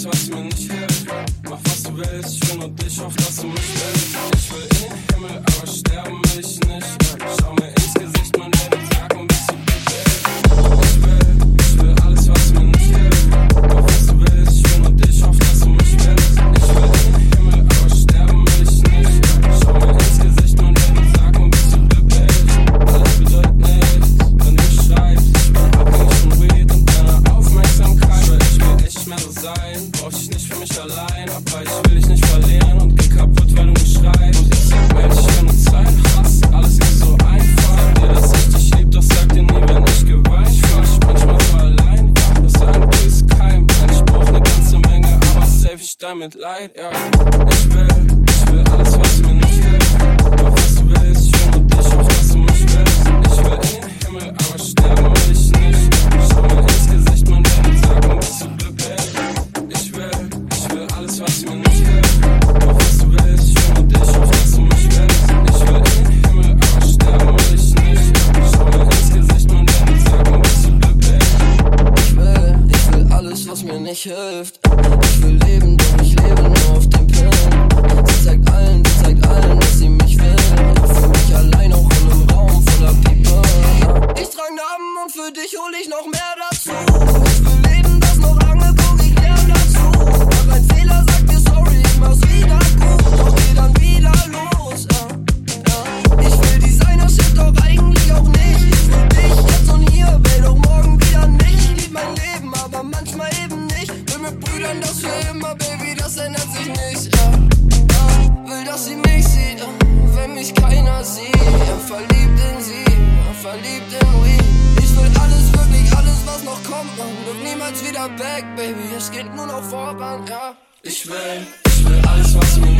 alles, was mir nicht hilft. Mach was du willst, ich will nur dich, hoff, dass du mich willst. Ich will in den Himmel, aber sterben will ich nicht. Brauch dich nicht für mich allein. Aber ich will dich nicht verlieren und geh kaputt, weil du mich schreibst. Und ich sag mir, ich will nur Zeit, Hass, alles ist so einfach. Dir, dass ich dich lieb, doch sag dir nie, wenn ich geweint. Ich fühl mich manchmal so allein, ja, das ein ist kein Plan. Ich brauch ne ganze Menge, aber safe ich damit leid, ja. Ich will, ich will alles, was nicht hilft. Ich will leben, doch ich lebe nur auf den Pillen. Sie zeigt allen, sie zeigt allen, dass sie mich will. Für mich allein auch in einem Raum voller People. Ich trag Namen und für dich hol ich noch mehr immer, Baby, das ändert sich nicht. Ja, ja. Will, dass sie mich sieht, ja. wenn mich keiner sieht. Ja, verliebt in sie, ja, verliebt in Weed. Ich will alles, wirklich alles, was noch kommt, man. Look niemals wieder back, Baby. Es geht nur noch voran, ja. Ich will, ich will alles, was mir